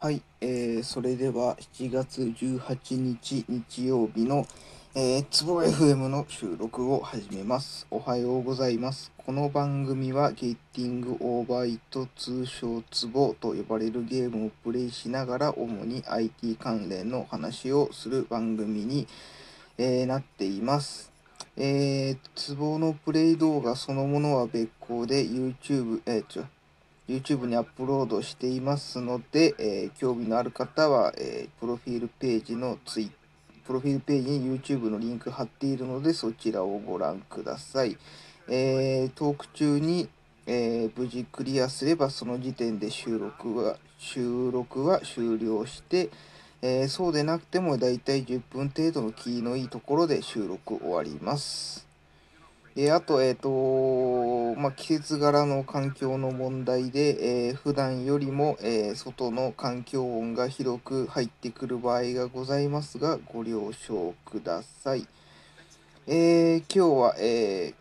はい、えー、それでは7月18日日曜日の、えー、つぼ FM の収録を始めます。おはようございます。この番組はゲッティングオーバーイット通称ツボと呼ばれるゲームをプレイしながら主に IT 関連の話をする番組に、えー、なっています。えー、ツボのプレイ動画そのものは別個で YouTube、えー、ちょ、YouTube にアップロードしていますので、えー、興味のある方は、えー、プロフィールページのツイプロフィールページに YouTube のリンク貼っているので、そちらをご覧ください。えー、トーク中に、え無事クリアすれば、その時点で収録は、収録は終了して、えそうでなくてもだいたい10分程度のキーのいいところで収録終わります。えあと、えっ、と、まあ、季節柄の環境の問題で、えー、普段よりも、えー、外の環境音が広く入ってくる場合がございますが、ご了承ください。えー、今日は、え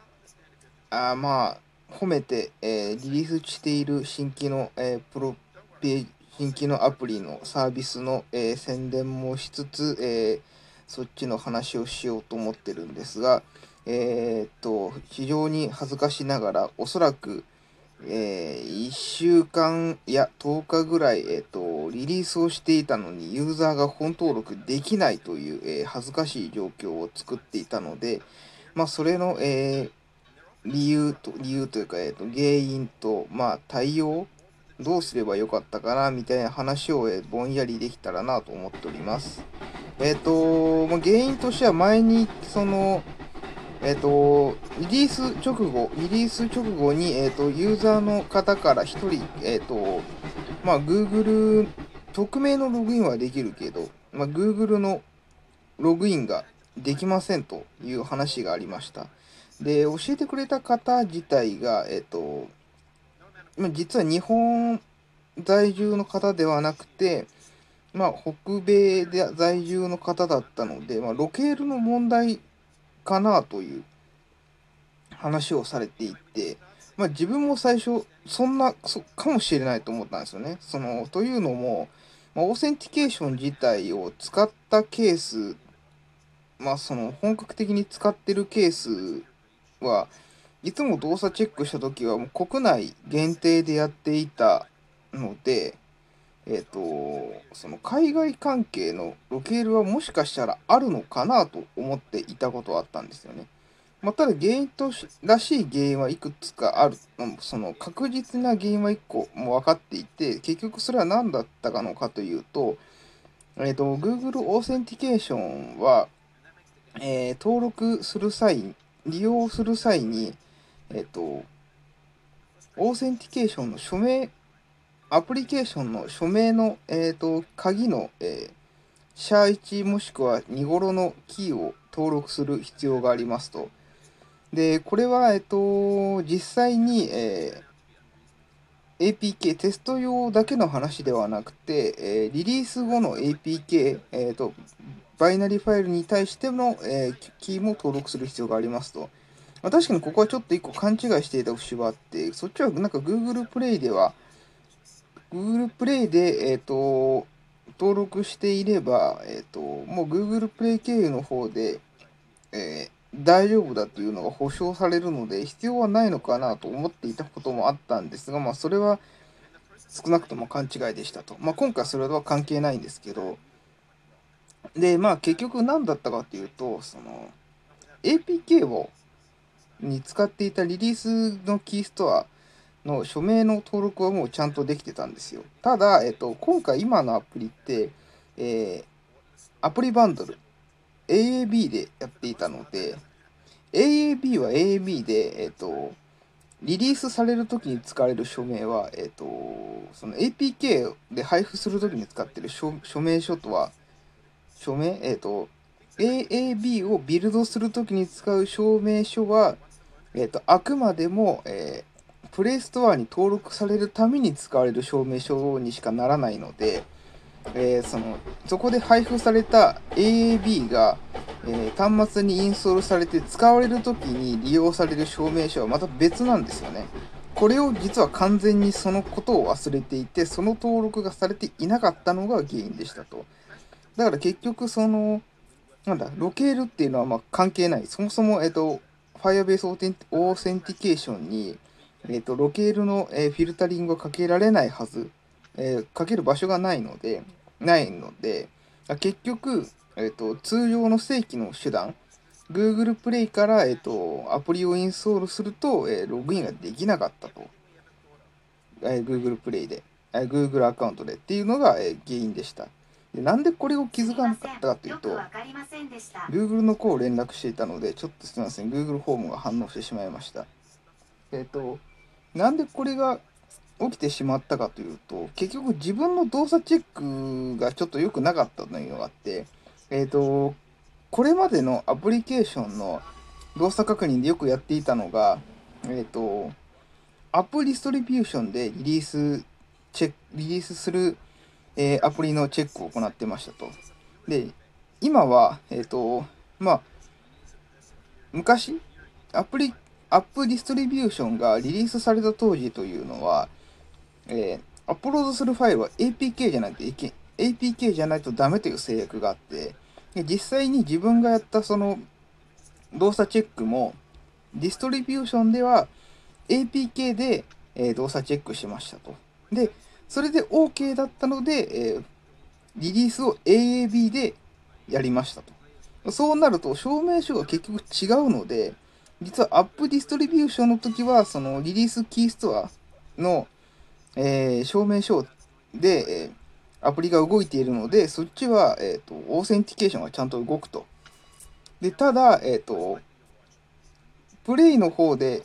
ー、あまあ、褒めて、えー、リリースしている新規の、え、プロペ、新規のアプリのサービスの、え、宣伝もしつつ、え、そっちの話をしようと思ってるんですが、えー、っと、非常に恥ずかしながら、おそらく、えー、1週間や10日ぐらい、えー、っと、リリースをしていたのに、ユーザーが本登録できないという、えー、恥ずかしい状況を作っていたので、まあ、それの、え理由と、理由というか、えっと、原因と、まあ、対応、どうすればよかったかな、みたいな話を、えぼんやりできたらなと思っております。えっ、と、まあ、原因としては前に、その、えっ、ー、と、リリース直後、リリース直後に、えっ、ー、と、ユーザーの方から1人、えっ、ー、と、まあ、Google、匿名のログインはできるけど、まあ、Google のログインができませんという話がありました。で、教えてくれた方自体が、えっ、と、まあ、実は日本在住の方ではなくて、まあ、北米で在住の方だったので、まあ、ロケールの問題かなという話をされていて、まあ、自分も最初そんなそかもしれないと思ったんですよね。そのというのも、まあ、 Authentication 自体を使ったケース、まあ、その本格的に使ってるケースはいつも動作チェックした時はもう国内限定でやっていたので、えっ、ー、と、その海外関係のロケールはもしかしたらあるのかなと思っていたことはあったんですよね。まあ、ただ原因としらしい原因はいくつかある、その確実な原因は1個も分かっていて、結局それは何だったかのかというと、えっ、ー、と、Google Authentication は、えー、登録する際、利用する際に、えっ、と、 Authentication の署名アプリケーションの署名の、えーと、鍵の、えー、 SHA 1もしくは256のキーを登録する必要がありますと。で、これは、えっ、ー、と、実際に、えー、APK、テスト用だけの話ではなくて、えー、リリース後の APK、えーと、バイナリファイルに対しての、えー、キーも登録する必要がありますと。まあ、確かにここはちょっと1個勘違いしていた節はあって、そっちはなんか Google プレイでは、Google プレイで、えっ、と、登録していれば、えっ、と、もう Google プレイ経由の方で、えー、大丈夫だというのが保証されるので、必要はないのかなと思っていたこともあったんですが、まあ、それは少なくとも勘違いでしたと。まあ、今回それは関係ないんですけど、で、まあ、結局何だったかっていうと、その、APK を、に使っていたリリースのキーストアの署名の登録はもうちゃんとできてたんですよ。ただ、えっと、今回今のアプリって、えー、アプリバンドル AAB でやっていたので、AAB は AAB で、えっと、リリースされるときに使われる署名は、えっと、その APK で配布するときに使ってる署名書とは、署名えっと、AAB をビルドするときに使う証明書は、えっと、あくまでも、えープレイストアに登録されるために使われる証明書にしかならないので、えー、そのそこで配布された AAB が、えー、端末にインストールされて使われる時に利用される証明書はまた別なんですよね。これを実は完全にそのことを忘れていて、その登録がされていなかったのが原因でしたと。だから結局、その、なんだ、ロケールっていうのはま関係ない。そもそも、えっと、Firebase Authentication に、えっと、ロケールの、えフィルタリングをかけられないはず、えー、かける場所がないので、ないので、結局、えっと、通常の正規の手段、Google Play から、えっと、アプリをインストールすると、えー、ログインができなかったと。えー、Google Play で、えー、Google アカウントでっていうのが、えー、原因でした。でなんでこれを気づかなかったかというと、Google の子を連絡していたので、ちょっとすみません、Google ホームが反応してしまいました。えっ、と、なんでこれが起きてしまったかというと、結局自分の動作チェックがちょっと良くなかったというのがあって、えっ、ー、と、これまでのアプリケーションの動作確認でよくやっていたのが、えっ、ー、と、アップディストリビューションでリリース、チェック、リリースする、えー、アプリのチェックを行ってましたと。で、今は、えっ、と、まあ、昔、アプリ、アップディストリビューションがリリースされた当時というのは、えー、アップロードするファイルは APK じゃないといけ APK じゃないとダメという制約があって、で実際に自分がやったその動作チェックも、ディストリビューションでは APK で、えー、動作チェックしましたと。で、それで OK だったので、えー、リリースを AAB でやりましたと。そうなると、証明書が結局違うので、実はアップディストリビューションの時は、そのリリースキーストアの、えー、証明書で、えーアプリが動いているので、そっちは、えっ、ー、と、 authentication がちゃんと動くと。で、ただ、えっ、ー、と、 Play の方で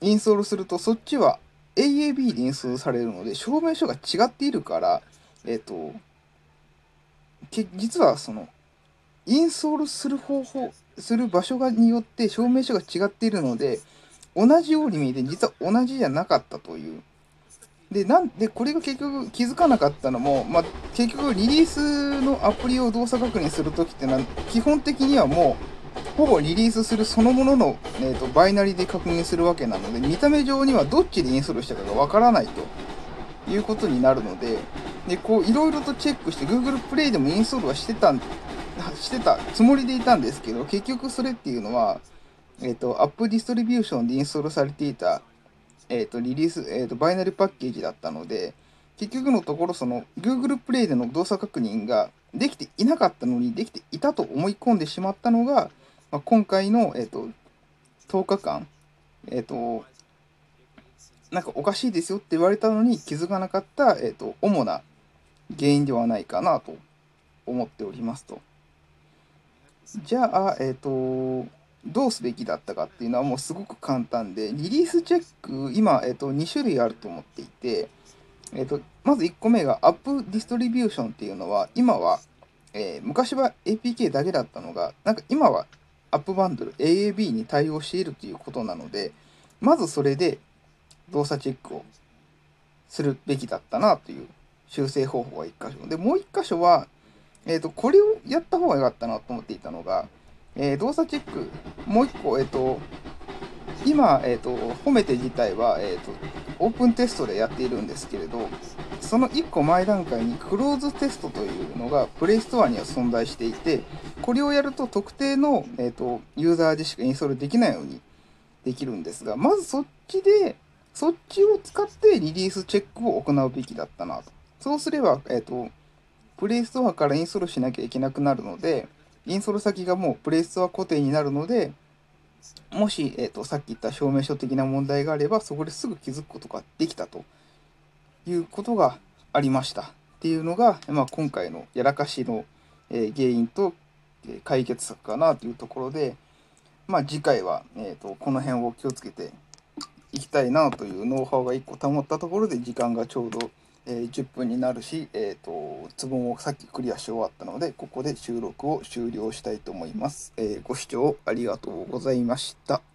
インストールすると、そっちは AAB でインストールされるので、証明書が違っているから、えっ、ー、と、実はその、インストールする方法、する場所がによって証明書が違っているので、同じように見えて、実は同じじゃなかったという。で、なんで、これが結局気づかなかったのも、まあ、結局リリースのアプリを動作確認するときっていうのは、基本的にはもう、ほぼリリースするそのものの、えーと、バイナリで確認するわけなので、見た目上にはどっちでインストールしたかがわからないということになるので、で、こう、いろいろとチェックして、Google Play でもインストールはしてたん、してたつもりでいたんですけど、結局それっていうのは、えっ、ー、と、アップディストリビューションでインストールされていたえっ、ー、と、リリース、えっ、ー、と、バイナリパッケージだったので、結局のところ、その、Google Play での動作確認ができていなかったのに、できていたと思い込んでしまったのが、まあ、今回の、えっ、と、10日間、えっ、と、なんかおかしいですよって言われたのに気づかなかった、えっ、と、主な原因ではないかなと思っておりますと。じゃあ、えっ、と、どうすべきだったかっていうのはもうすごく簡単で、リリースチェック、今、えっと、2種類あると思っていて、えっと、まず1個目がアップディストリビューションっていうのは、今は、えー、昔は APK だけだったのが、なんか今はアップバンドル AAB に対応しているということなので、まずそれで動作チェックをするべきだったなという修正方法が1箇所。で、もう1箇所は、えっ、ー、と、これをやった方が良かったなと思っていたのが、えー、動作チェック、もう一個、えっ、ー、と、今、えっ、と、褒めて自体は、えっ、と、オープンテストでやっているんですけれど、その1個前段階にクローズテストというのがプレイストアには存在していて、これをやると特定の、えーと、ユーザーでしかインストールできないようにできるんですが、まずそっちで、そっちを使ってリリースチェックを行うべきだったなと。そうすれば、えっ、ー、と、プレイストアからインストールしなきゃいけなくなるので、インストール先がもうプレイストア固定になるので、もし、えーと、さっき言った証明書的な問題があれば、そこですぐ気づくことができたということがありました。っていうのが、まあ、今回のやらかしの、えー、原因と、え解決策かなというところで、まあ、次回は、えーとこの辺を気をつけていきたいなというノウハウが1個保ったところで時間がちょうどえー、10分になるし、えーと、ツボもさっきクリアし終わったのでここで収録を終了したいと思います、えー、ご視聴ありがとうございました。